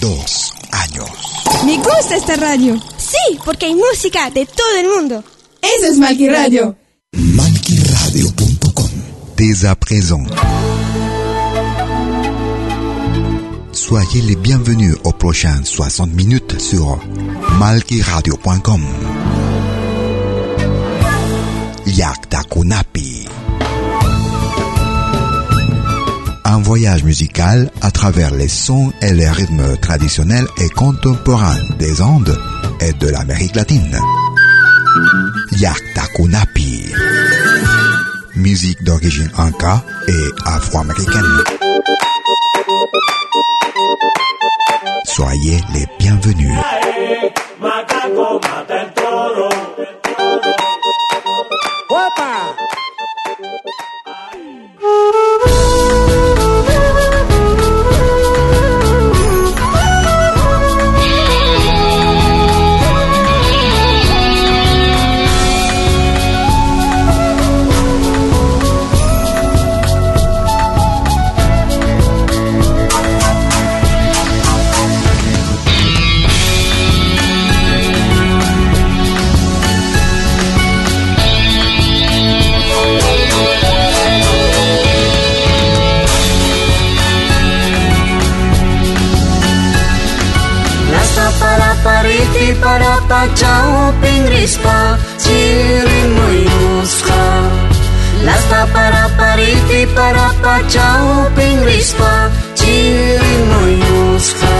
Dos años. Me gusta esta radio. Sí, porque hay música de todo el mundo. Eso es Malqui Radio. malquiradio.com. Dès à présent. Soyez les bienvenus aux prochaines 60 minutes sur malquiradio.com. Yakta Kunapi. Un voyage musical à travers les sons et les rythmes traditionnels et contemporains des Andes et de l'Amérique latine. Yakta Kunapi. Musique d'origine inca et afro-américaine. Soyez les bienvenus. Jauh-jauh rispa Cirimu yuska Lasta para pariti para pa jauh rispa Cirimu yuska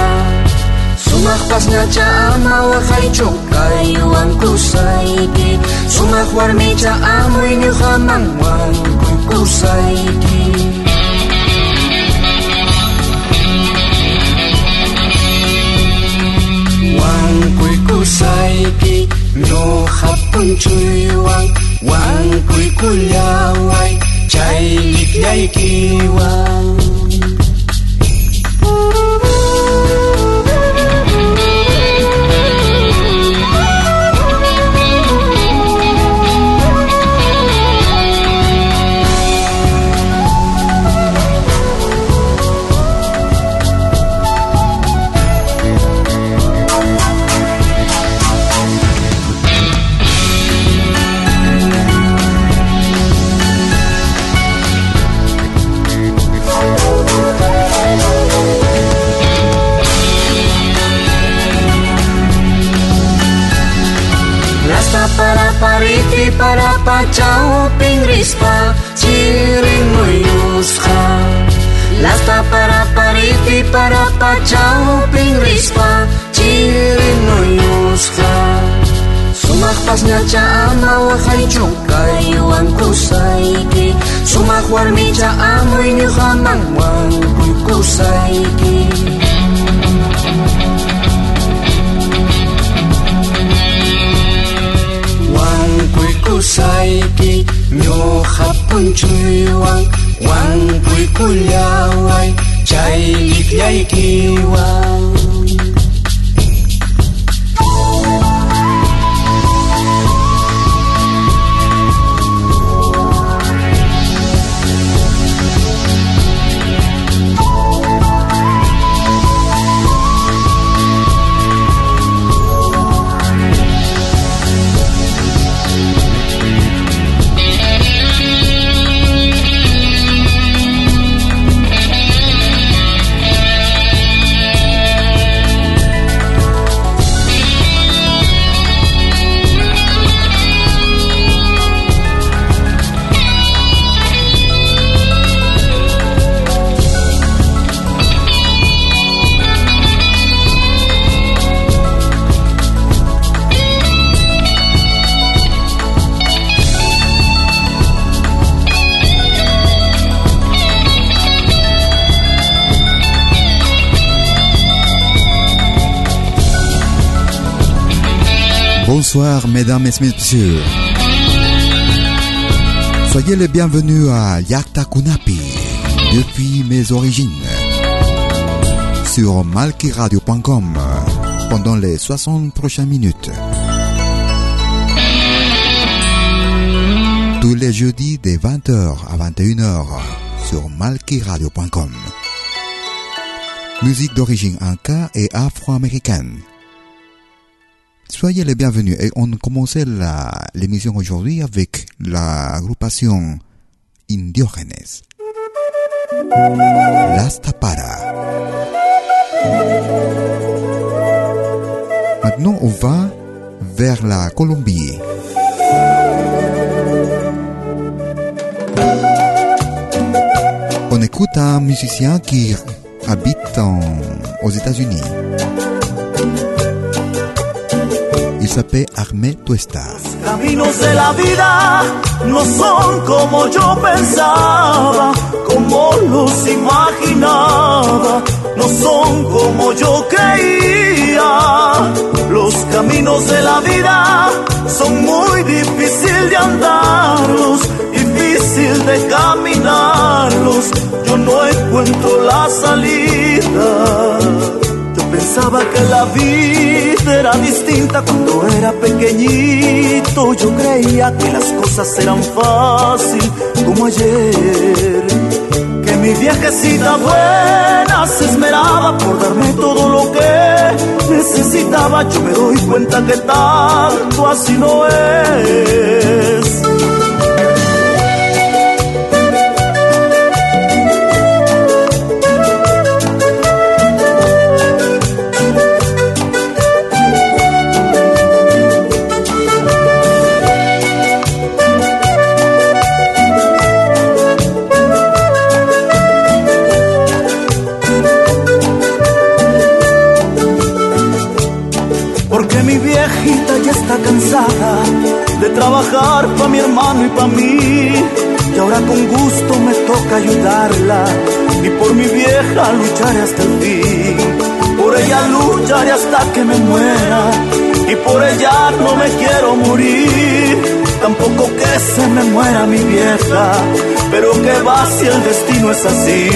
Sumakpasnya cha ama wakay chokay Iwan kusaiki Sumakwar mi cha amoy nyuhamang Wang kukusaiki saiki no hapun chuiwang wang kui kulyawai chai likyai kiwang pasñacha ama waqaychunqa aywankusayki sumaq warmicha amuy ñuqamanwan kukusayki Wankuikusayki ñuqa punchuywan yai ki liqlliykiwan Bonsoir mesdames et messieurs. Soyez les bienvenus à Yakta Kunapi depuis mes origines sur malkiradio.com pendant les 60 prochaines minutes. Tous les jeudis de 20h à 21h sur malkiradio.com. musique d'origine inca et afro-américaine. Soyez les bienvenus et on commençait l'émission aujourd'hui avec l'agrupation Indiógenes. Las Tapara. Maintenant, on va vers la Colombie. On écoute un musicien qui habite aux États-Unis. Il s'appelle Armé Tuesta. Caminos de la vida no son como yo pensaba, como los imaginaba, no son como yo creía. Los caminos de la vida son muy difíciles de andarlos, difícil de caminarlos. Yo no encuentro la salida. Pensaba que la vida era distinta cuando era pequeñito. Yo creía que las cosas eran fácil como ayer. Que mi viejecita buena se esmeraba por darme todo lo que necesitaba. Yo me doy cuenta que tanto así no es. Trabajar para mi hermano y para mí. Y ahora con gusto me toca ayudarla. Y por mi vieja lucharé hasta el fin. Por ella lucharé hasta que me muera. Y por ella no me quiero morir. Tampoco que se me muera mi vieja. Pero que va si el destino es así.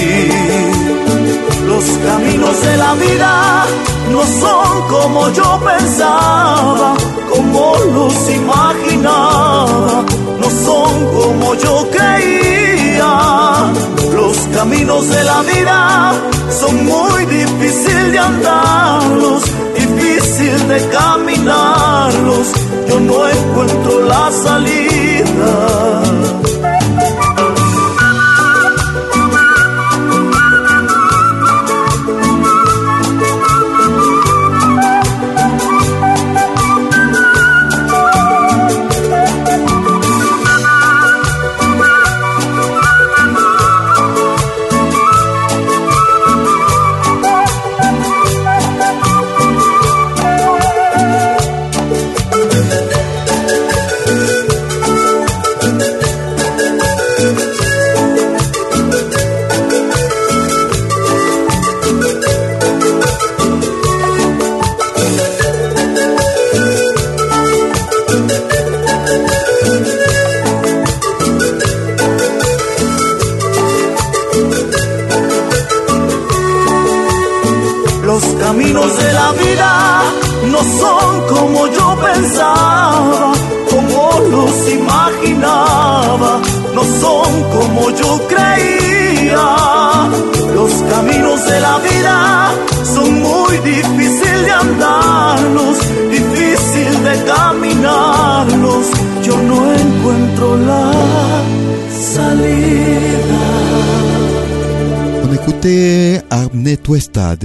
Los caminos de la vida no son como yo pensaba como los imaginaba, no son como yo creía. Los caminos de la vida son muy difíciles de andarlos, difícil de caminarlos. Yo no encuentro la salida.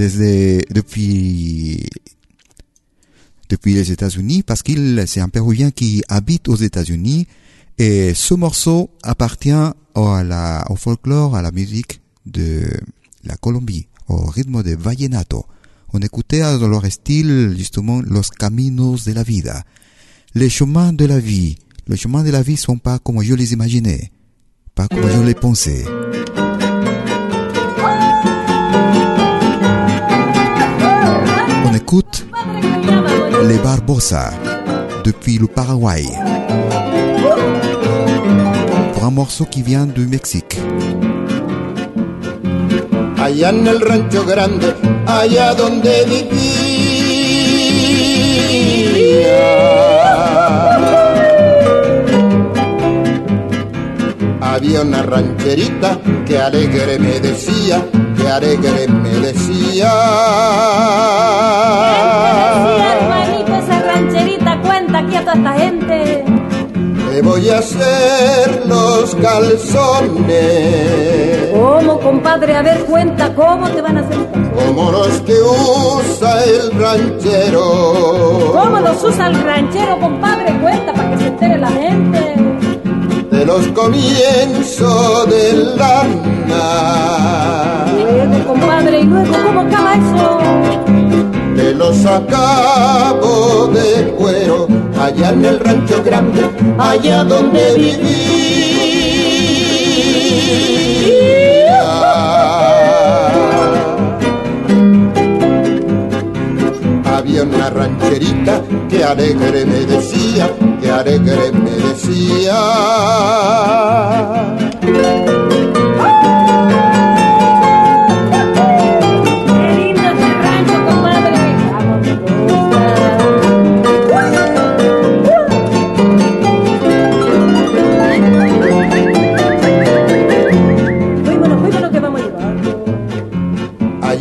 Depuis, depuis les États-Unis parce qu'il c'est un Péruvien qui habite aux États-Unis et ce morceau appartient à la, au folklore, à la musique de la Colombie, au rythme de vallenato. On écoutait dans leur style justement Los Caminos de la Vida. Les chemins de la vie. Les chemins de la vie sont pas comme je les imaginais, pas comme je les pensais. Écoute les Barbosa depuis le Paraguay pour un morceau qui vient du Mexique. Allá en el rancho grande, allá donde vivía. Había una rancherita que alegre me decía alegre me decía. hermanito, esa rancherita cuenta aquí a toda esta gente. Te voy a hacer los calzones. ¿Cómo, compadre? A ver, cuenta, ¿cómo te van a hacer? Como los que usa el ranchero. ¿Cómo los usa el ranchero, compadre? Cuenta para que se entere la gente. De los comienzos del lana. Compadre, y luego, ¿cómo acaba eso? Te los acabo de cuero allá en el rancho grande, allá donde vivía. Había una rancherita que alegre me decía, que alegre me decía.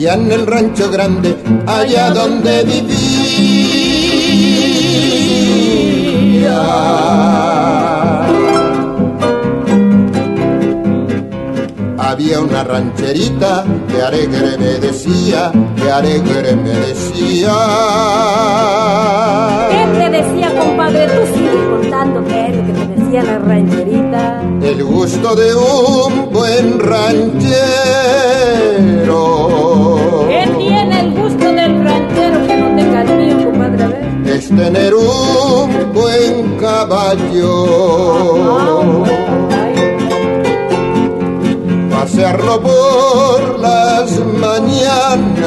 Allá en el rancho grande, allá donde vivía. Había una rancherita que alegre me decía, que alegre me decía. ¿Qué te decía, compadre? Tú sigue contando qué es lo que te decía la rancherita. El gusto de un buen ranchero tener un buen caballo. Pasearlo por las mañanas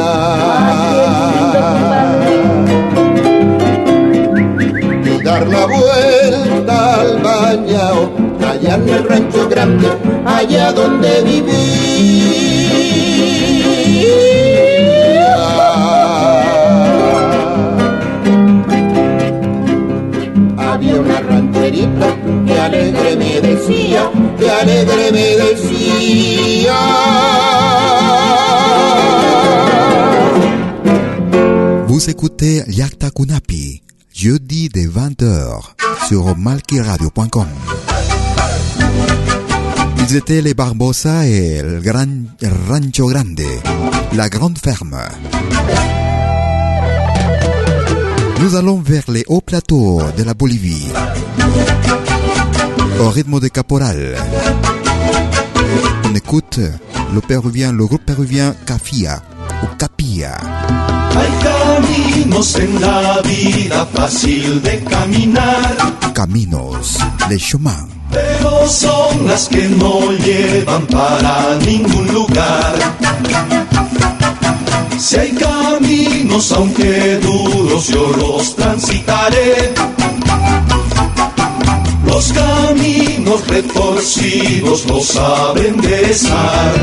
y dar la vuelta al bañao allá en el rancho grande, allá donde vivía. Vous écoutez Yakta Kunapi, jeudi des 20h sur malkiradio.com. Ils étaient les Barbosa et el Gran Rancho Grande, la grande ferme. Nous allons vers les hauts plateaux de la Bolivie, au rythme de caporal. On écoute le péruvien, le groupe péruvien Cafia ou Capia. Hay caminos en la vida fácil de caminar, Caminos, les chemins. pero son las que no llevan para ningún lugar. Si hay caminos, aunque duros, yo los transitaré. Los caminos retorcidos no saben besar.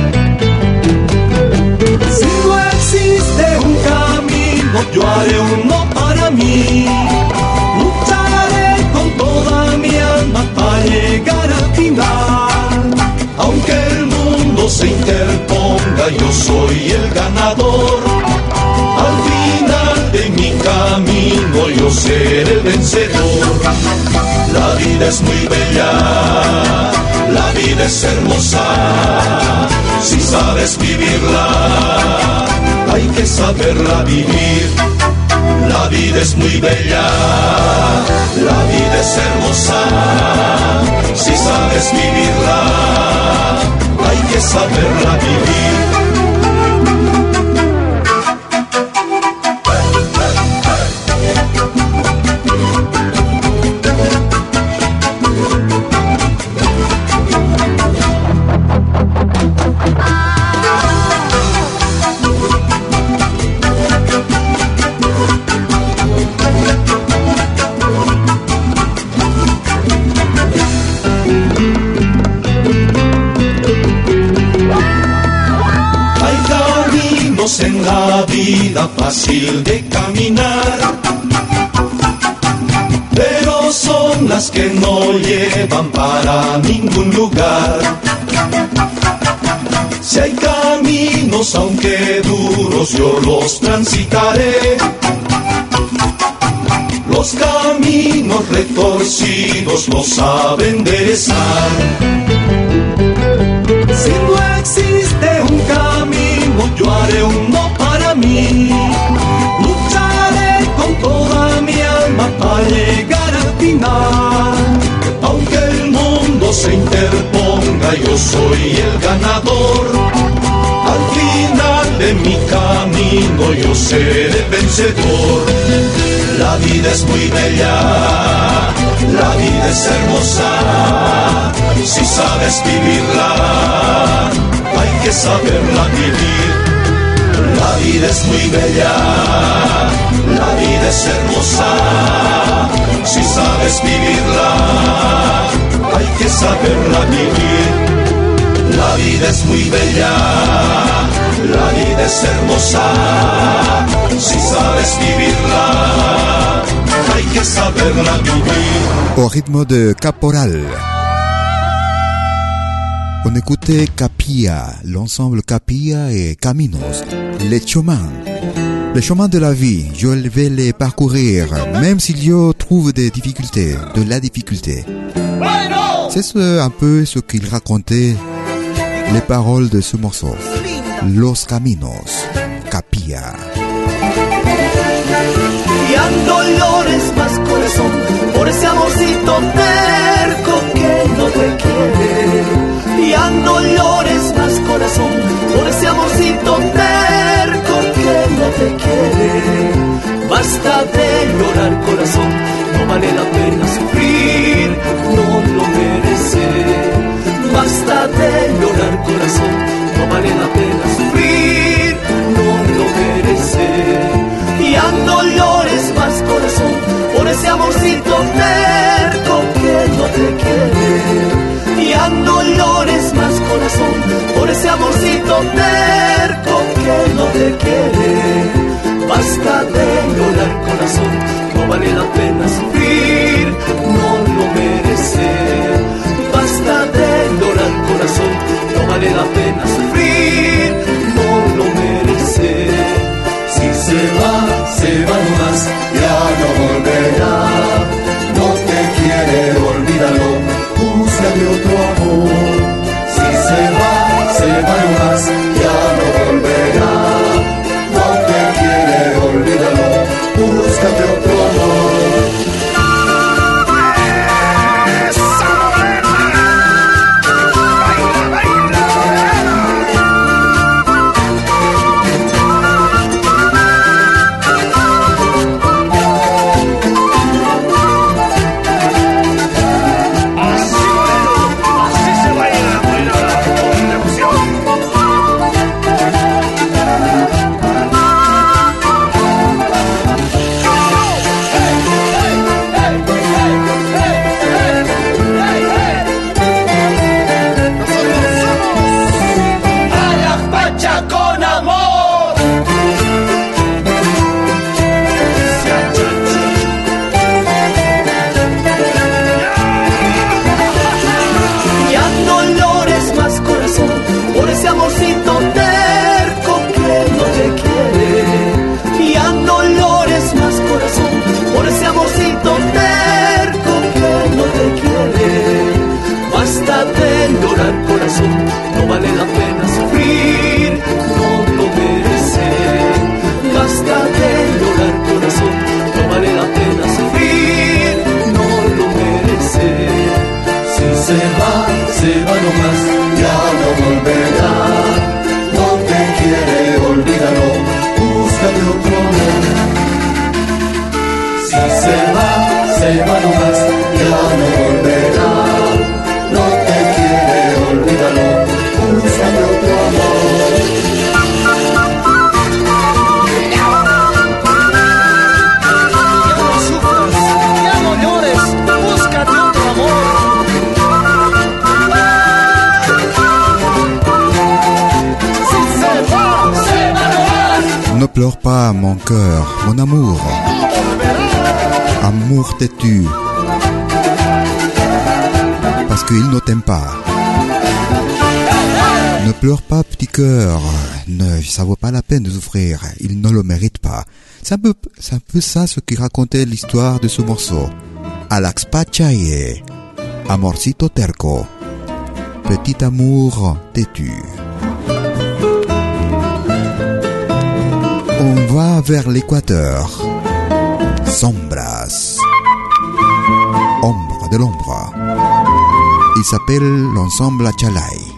Si no existe un camino, yo haré uno para mí. Lucharé con toda mi alma para llegar al final. Yo soy el ganador. Al final de mi camino, yo seré el vencedor. La vida es muy bella, la vida es hermosa. Si sabes vivirla, hay que saberla vivir. La vida es muy bella, la vida es hermosa. Si sabes vivirla, saberla vivir. Aunque duros, yo los transitaré. Los caminos retorcidos no saben enderezar. Si no existe un camino, yo haré uno para mí. Lucharé con toda mi alma para llegar al final. Aunque el mundo se interponga, yo soy el ganador. De mi camino, yo seré vencedor. La vida es muy bella, la vida es hermosa, si sabes vivirla, hay que saberla vivir. La vida es muy bella, la vida es hermosa, si sabes vivirla, hay que saberla vivir. La vida es muy bella, la vida es hermosa, si sabes vivirla, hay que saberla vivir. Au rythme de Caporal. On écoutait Capilla, l'ensemble Capilla et Caminos, les chemins. Les chemins de la vie, je vais les parcourir, même s'il y trouve des difficultés, de la difficulté. C'est ce, un peu ce qu'il racontait, les paroles de ce morceau. Los Caminos, Capilla. Y ando llores más corazón por ese amorcito terco que no te quiere. Y ando llores más corazón por ese amorcito terco que no te quiere. Basta de llorar corazón, no vale la pena sufrir, no lo merece. Basta de llorar corazón, no vale la pena sufrir, no lo merece. Y ando llores más corazón por ese amorcito terco que no te quiere. Y ando llores más corazón por ese amorcito terco que no te quiere. Basta de llorar corazón no vale la pena sufrir no lo merece vale la pena sufrir no lo merece. Si se va, pleure pas, mon cœur, mon amour. Amour têtu. Parce qu'il ne t'aime pas. Ne pleure pas, petit cœur. Ne, ça vaut pas la peine de souffrir. Il ne le mérite pas. C'est un peu, ça ce qui racontait l'histoire de ce morceau. Alax Pachaye. Amorcito terco. Petit amour têtu. On va vers l'équateur. Sombras. Ombre de l'ombre. Il s'appelle l'ensemble Achalay.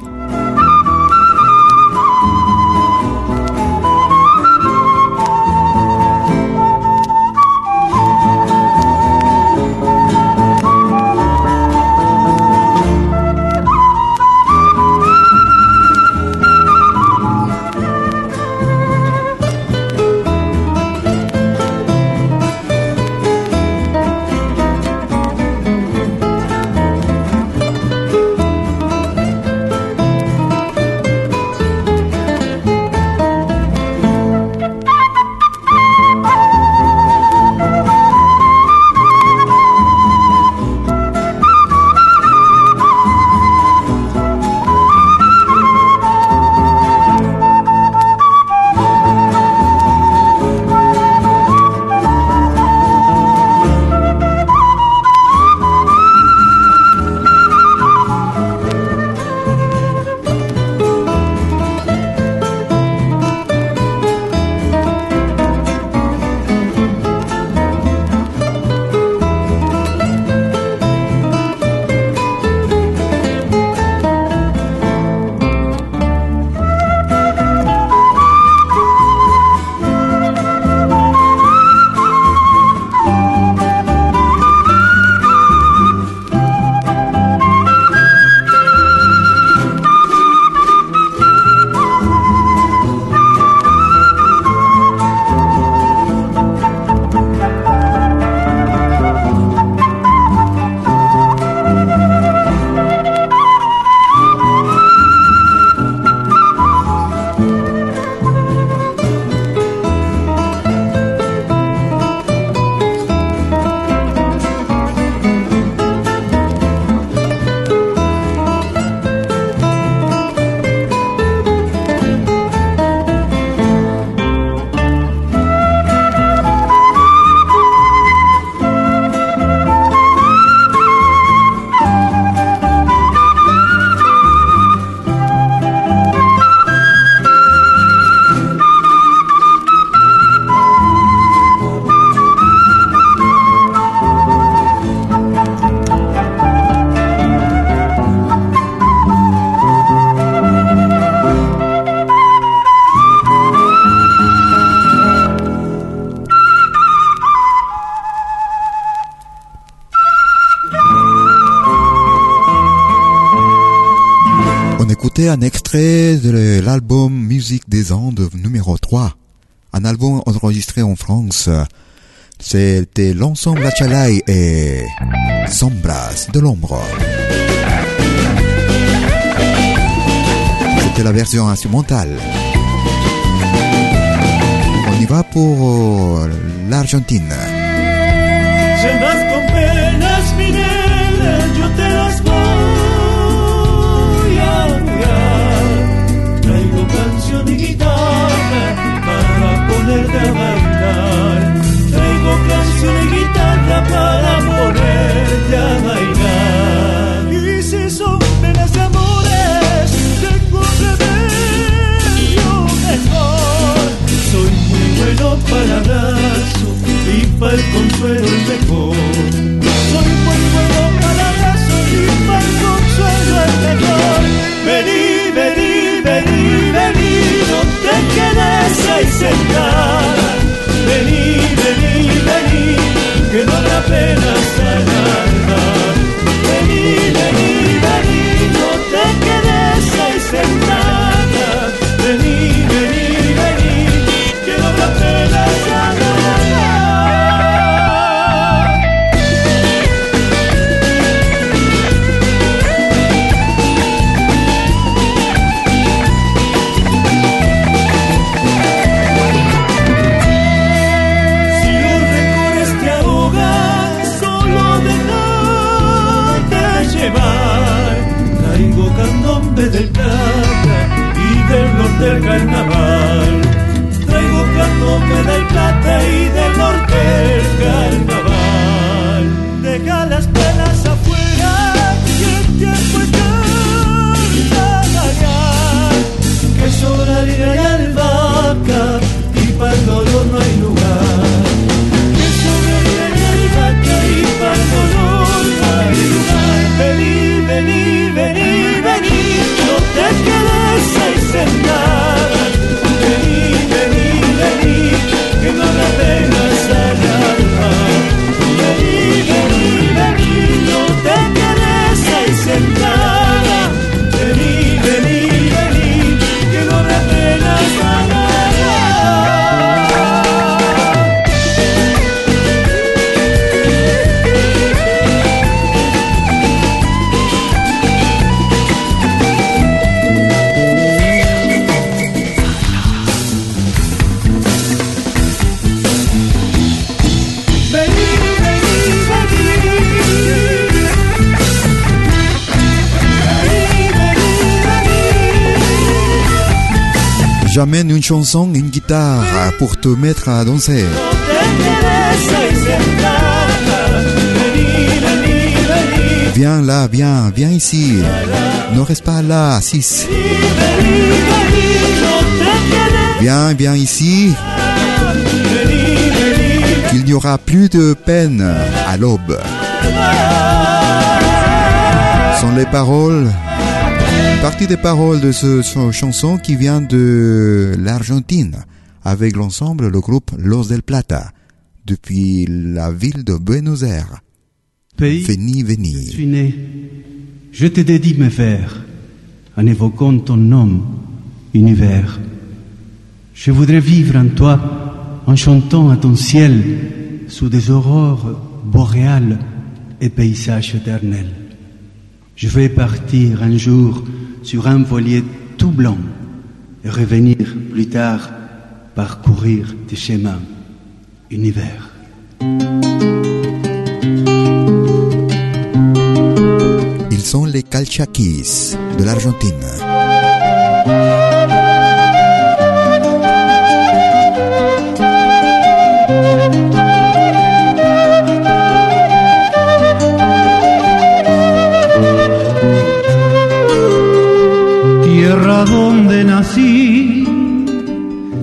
C'était l'ensemble Achalay et Sombras de l'ombre. C'était la version instrumentale. On y va pour euh, l'Argentine. pena. Chanson, une guitare pour te mettre à danser. Viens là, viens, viens ici. Ne reste pas là, assis. Viens, viens ici. Qu'il n'y aura plus de peine à l'aube. Sont les paroles, partie des paroles de ce, ce chanson qui vient de l'Argentine, avec l'ensemble, le groupe Los del Plata, depuis la ville de Buenos Aires. Pays, Veni, je veni. suis né. Je te dédie mes vers en évoquant ton nom, univers. Je voudrais vivre en toi en chantant à ton ciel sous des aurores boréales et paysages éternels. Je vais partir un jour sur un voilier tout blanc et revenir plus tard parcourir tes chemins, univers. Ils sont les Calchaquis de l'Argentine. Donde nací,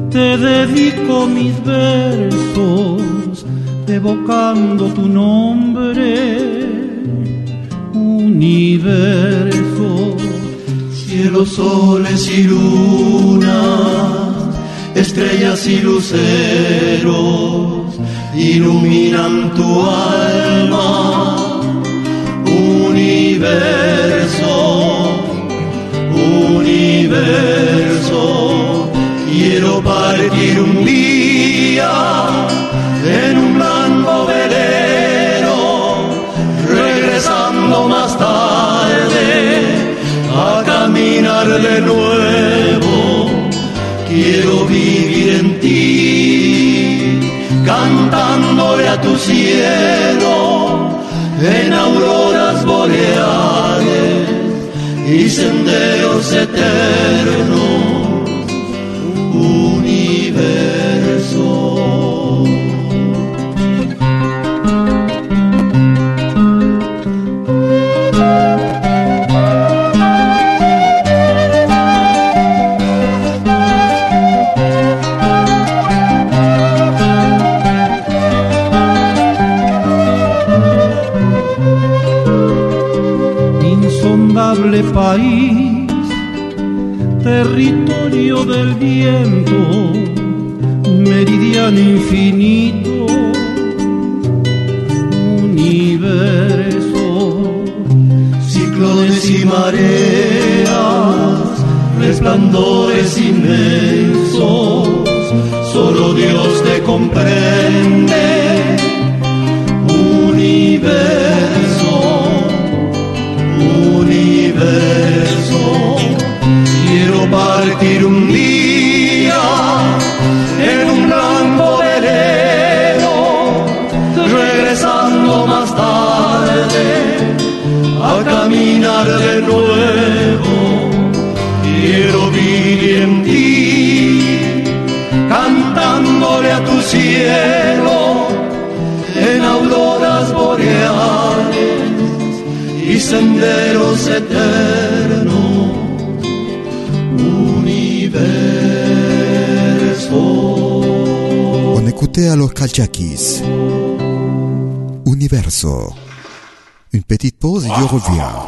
te dedico mis versos, evocando tu nombre, universo. Cielos, soles y lunas, estrellas y luceros, iluminan tu alma, universo, Quiero partir un día en un blanco velero, regresando más tarde a caminar de nuevo. Quiero vivir en ti, cantándole a tu cielo en auroras boreales y senderos eternos, país, territorio del viento, meridiano infinito, universo, ciclones y mareas, resplandores inmensos, solo Dios te comprende, de nuevo. Quiero vivir en ti, cantándole a tu cielo en auroras boreales y senderos eternos, universo. On écoutait alors Calchaquis. Universo. Une petite pause et je reviens.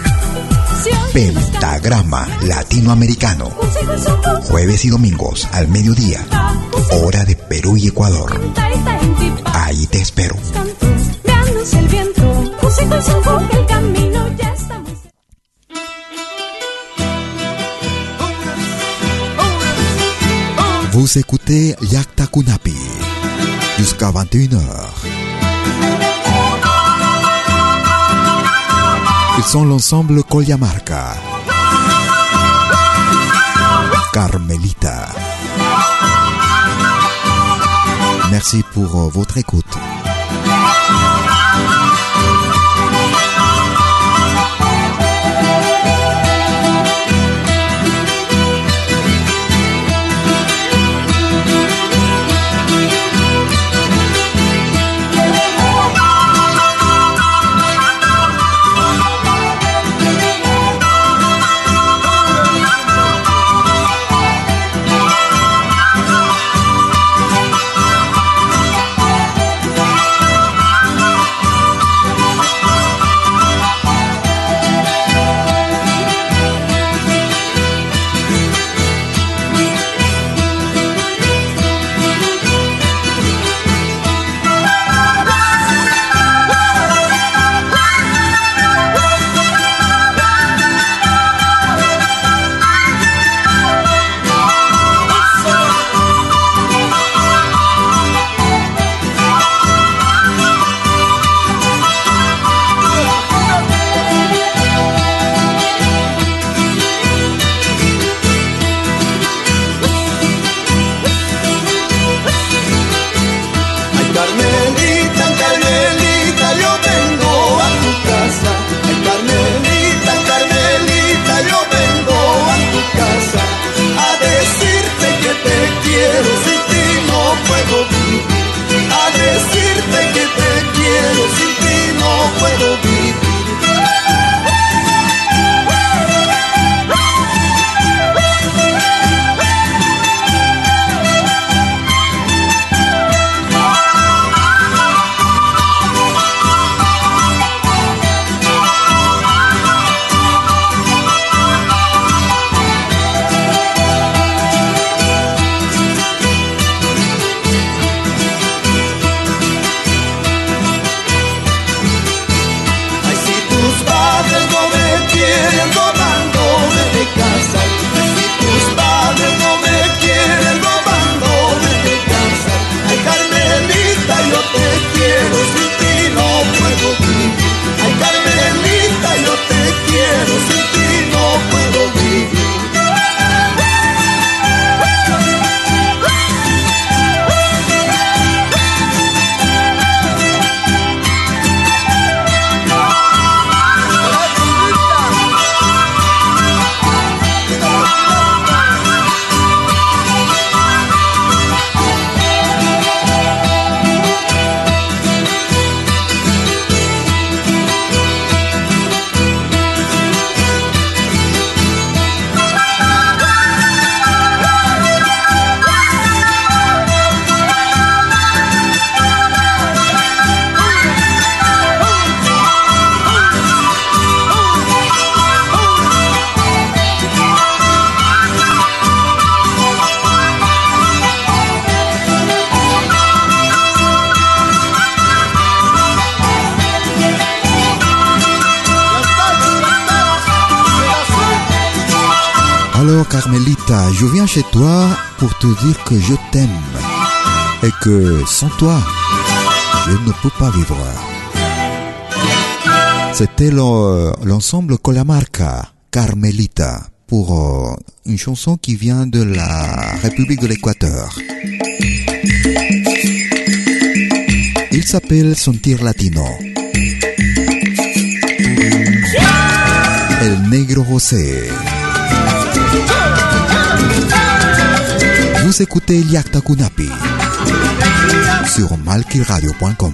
Pentagrama Latinoamericano. Jueves y domingos al mediodía. Hora de Perú y Ecuador. Ahí te espero. Vous écoutez Yakta Kunapi jusqu'à 21h. Ils sont l'ensemble Colyamarca. Carmelita. Merci pour euh, votre écoute. Dire que je t'aime et que sans toi, je ne peux pas vivre. C'était le- l'ensemble Colamarca, Carmelita, pour euh, une chanson qui vient de la République de l'Équateur. Il s'appelle Sentir Latino. El Negro José. Vous écoutez Yakta Kunapi sur malkiradio.com.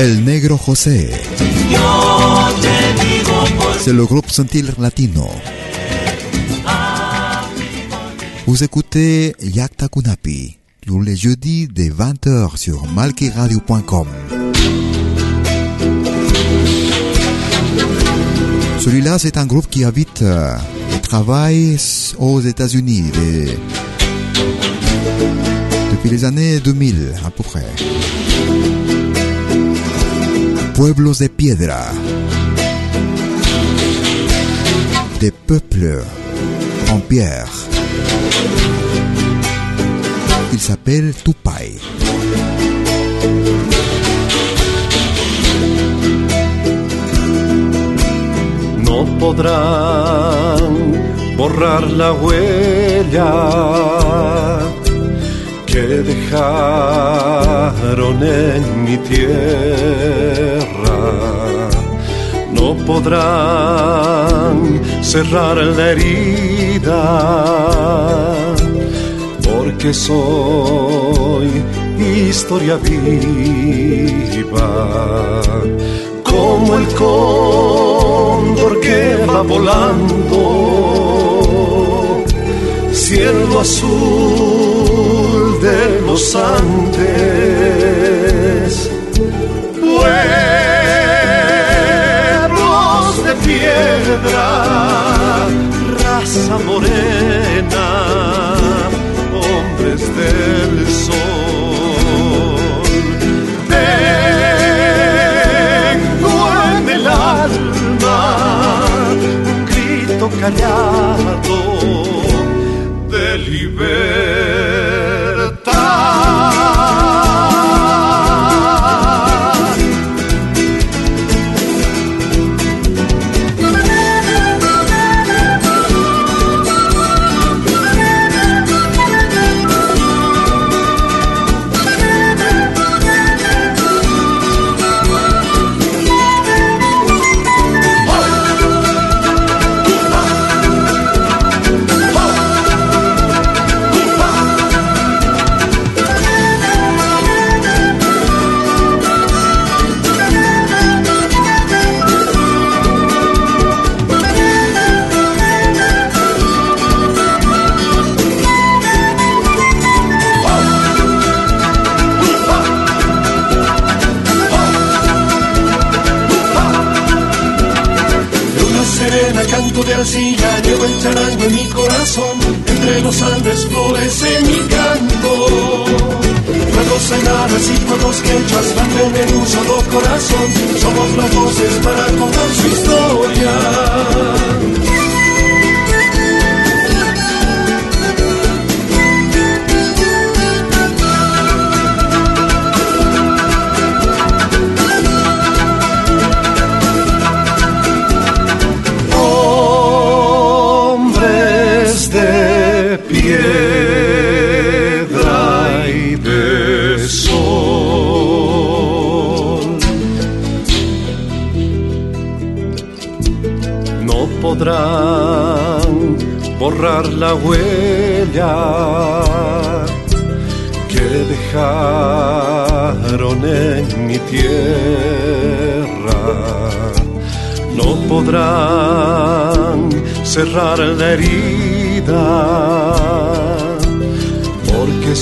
El Negro José. C'est le groupe Sentir Latino. Vous écoutez Yakta Kunapi, tous les jeudis dès 20h sur malkiradio.com. Celui-là, c'est un groupe qui habite euh, et travaille aux États-Unis des- depuis les années 2000 à peu près. Pueblos de Piedra. Des peuples en pierre. Il s'appelle Tupai. no podrán borrar la huella que dejaron en mi tierra. No podrán cerrar la herida porque soy historia viva como el cóndor que va volando, cielo azul de los Andes, pueblos de piedra, raza morena, hombres del sol. Tengo en el alma un grito callado de libertad.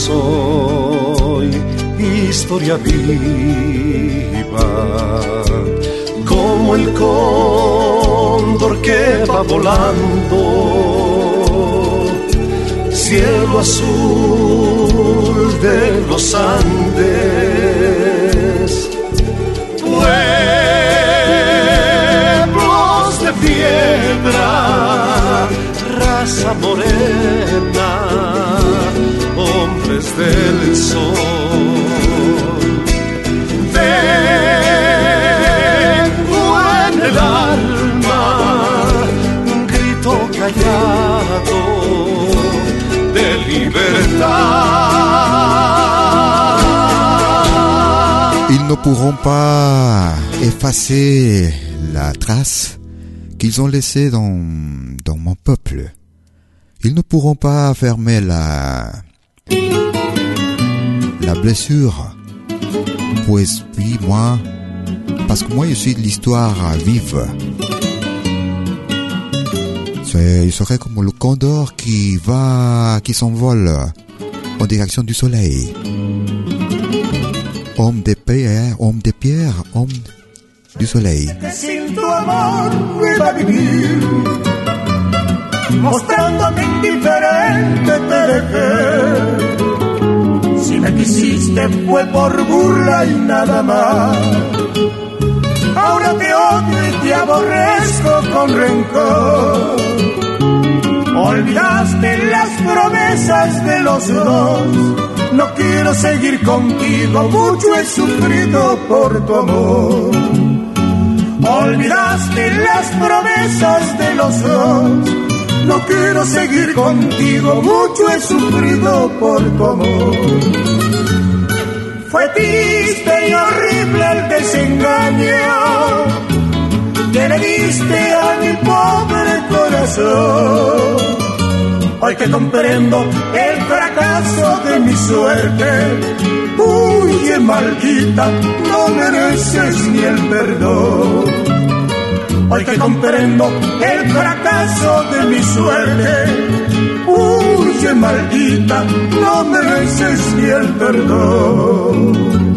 Soy historia viva, como el cóndor que va volando, cielo azul de los Andes. Pueblos de piedra, raza morena, Ils ne pourront pas effacer la trace qu'ils ont laissée dans, dans mon peuple. Ils ne pourront pas fermer la, la blessure. Pues oui, moi, parce que moi je suis de l'histoire vive. Il serait comme le condor qui va, qui s'envole en direction du soleil. Homme de pierre, homme de pierre, homme du soleil. Si me quisiste fue por burla y nada más. Ahora te odio y te aborrezco con rencor. Olvidaste las promesas de los dos. No quiero seguir contigo, mucho he sufrido por tu amor. Olvidaste las promesas de los dos. No quiero seguir contigo, mucho he sufrido por tu amor. Fue triste y horrible el desengaño que le diste a mi pobre corazón. Hoy que comprendo el fracaso de mi suerte, huye maldita, no mereces ni el perdón. Hoy que comprendo el fracaso de mi suerte, huye maldita, no mereces ni el perdón.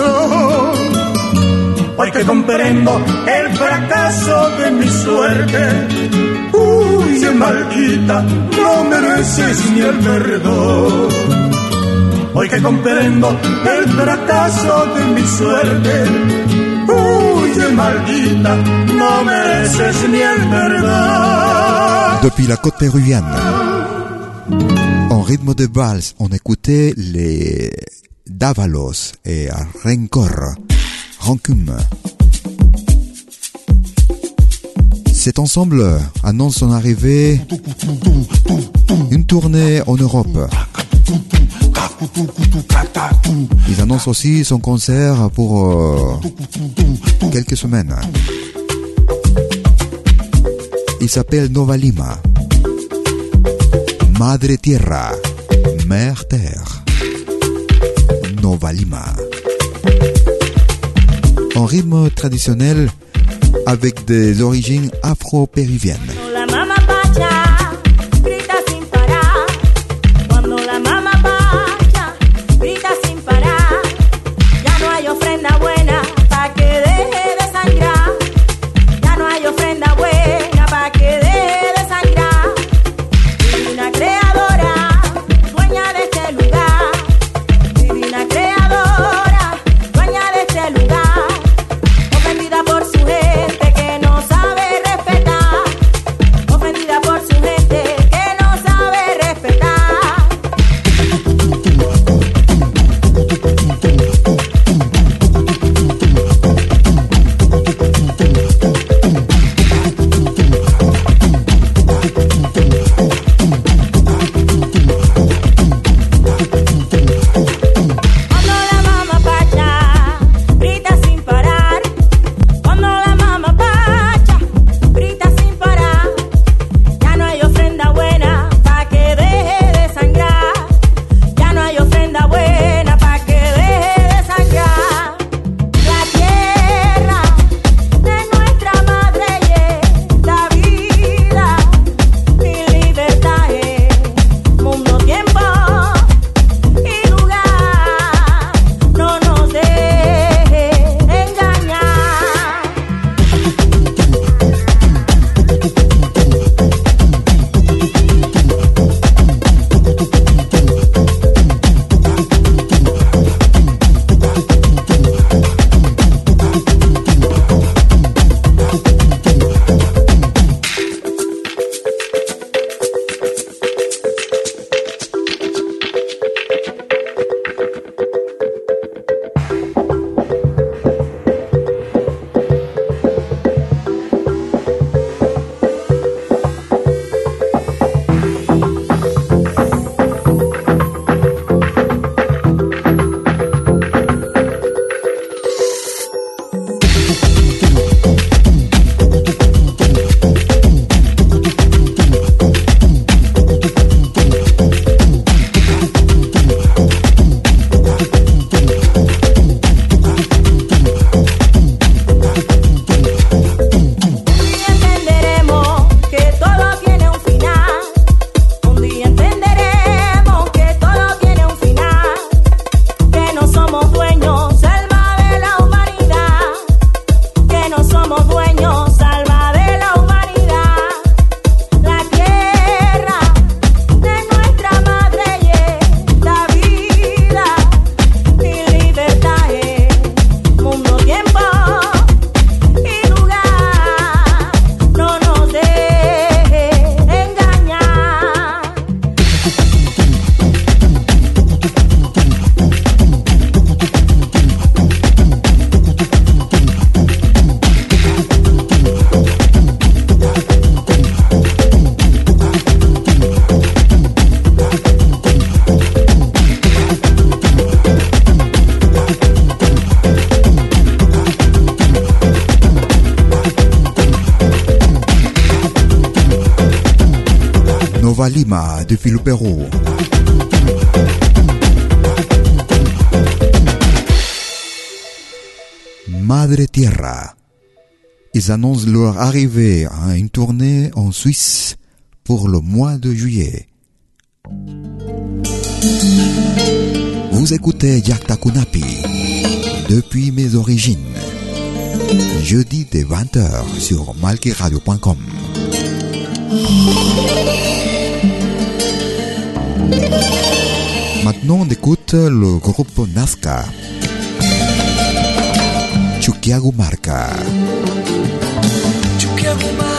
Corazón. Hoy que comprendo el fracaso de mi suerte, huye maldita, no mereces ni el perdón. Hoy que comprendo el fracaso de mi suerte, huye maldita, no mereces ni el perdón. Depuis la côte péruvienne, en rythme de valse, on écoutait les d'Avalos et Rencor, Rancume. Cet ensemble annonce son arrivée une tournée en Europe. Ils annoncent aussi son concert pour euh, quelques semaines. Il s'appelle Nova Lima. Madre Tierra, Mère Terre. Nova Lima. En rythme traditionnel avec des origines afro-péruviennes. Madre Tierra. Ils annoncent leur arrivée à une tournée en Suisse pour le mois de juillet. Vous écoutez Yakta Kunapi depuis mes origines. Jeudi dès 20h sur malkiradio.com. Maintenant, on écoute le groupe Nazca. Chuquiago Marca. Chuquiago Marca.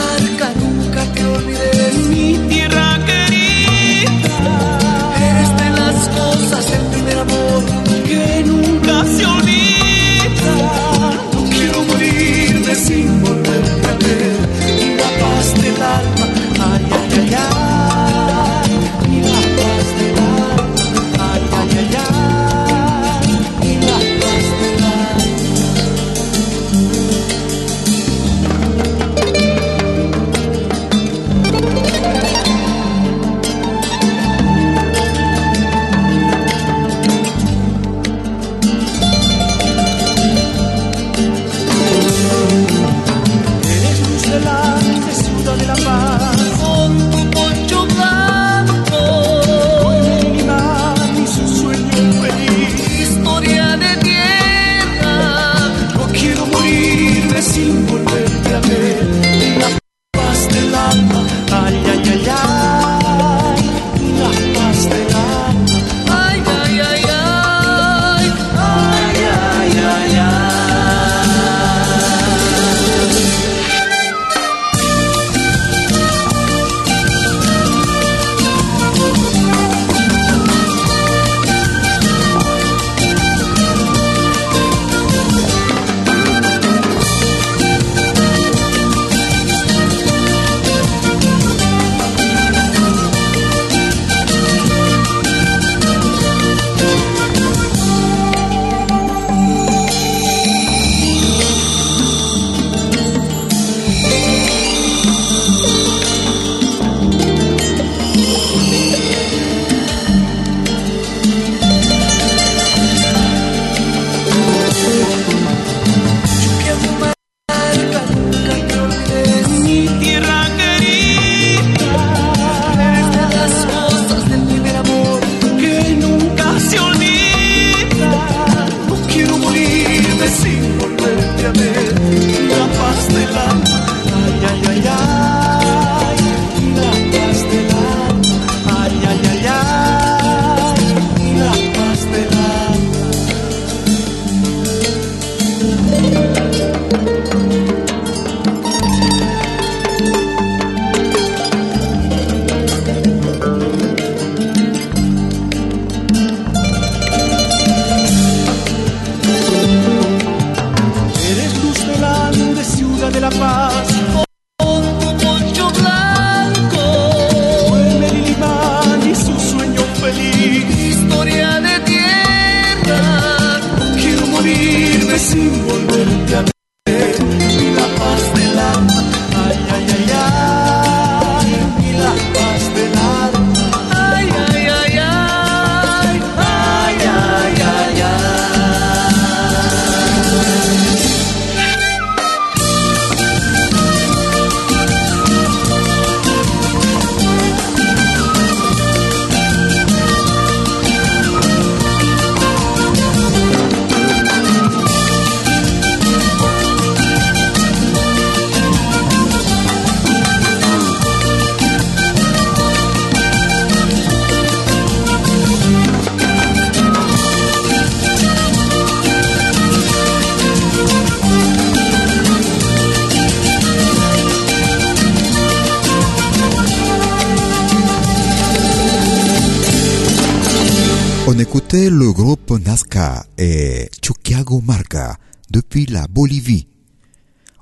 Le groupe Nazca et Chuquiago Marca depuis la Bolivie.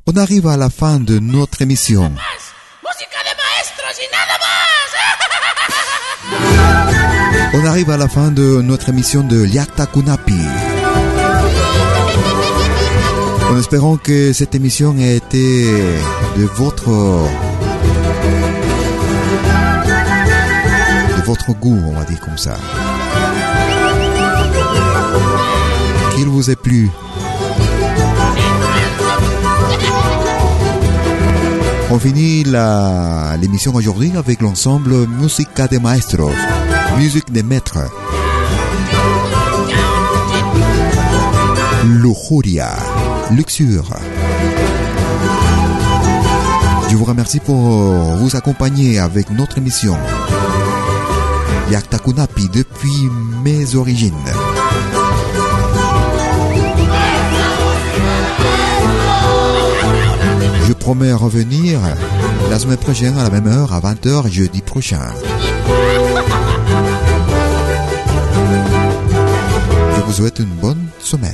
On arrive à la fin de notre émission. On arrive à la fin de notre émission de Liakta Kunapi. En espérant que cette émission ait été de votre de votre goût, on va dire comme ça. Qu'il vous ait plu. On finit l'émission aujourd'hui avec l'ensemble Musica de Maestros, musique des maîtres. Lujuria, luxure. Je vous remercie pour vous accompagner avec notre émission. Yakta Kunapi depuis mes origines. Je promets revenir la semaine prochaine à la même heure, à 20h, jeudi prochain. Je vous souhaite une bonne semaine.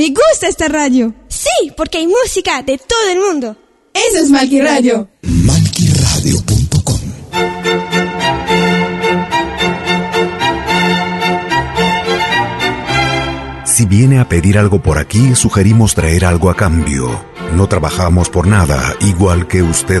Me gusta esta radio. Sí, porque hay música de todo el mundo. Eso es Malqui Radio. Malquiradio.com Si viene a pedir algo por aquí, sugerimos traer algo a cambio. No trabajamos por nada, igual que usted.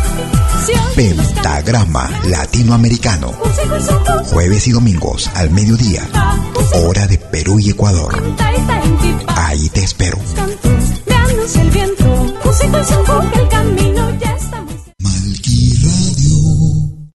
Pentagrama Latinoamericano. Jueves y domingos al mediodía. Hora de Perú y Ecuador. Ahí te espero.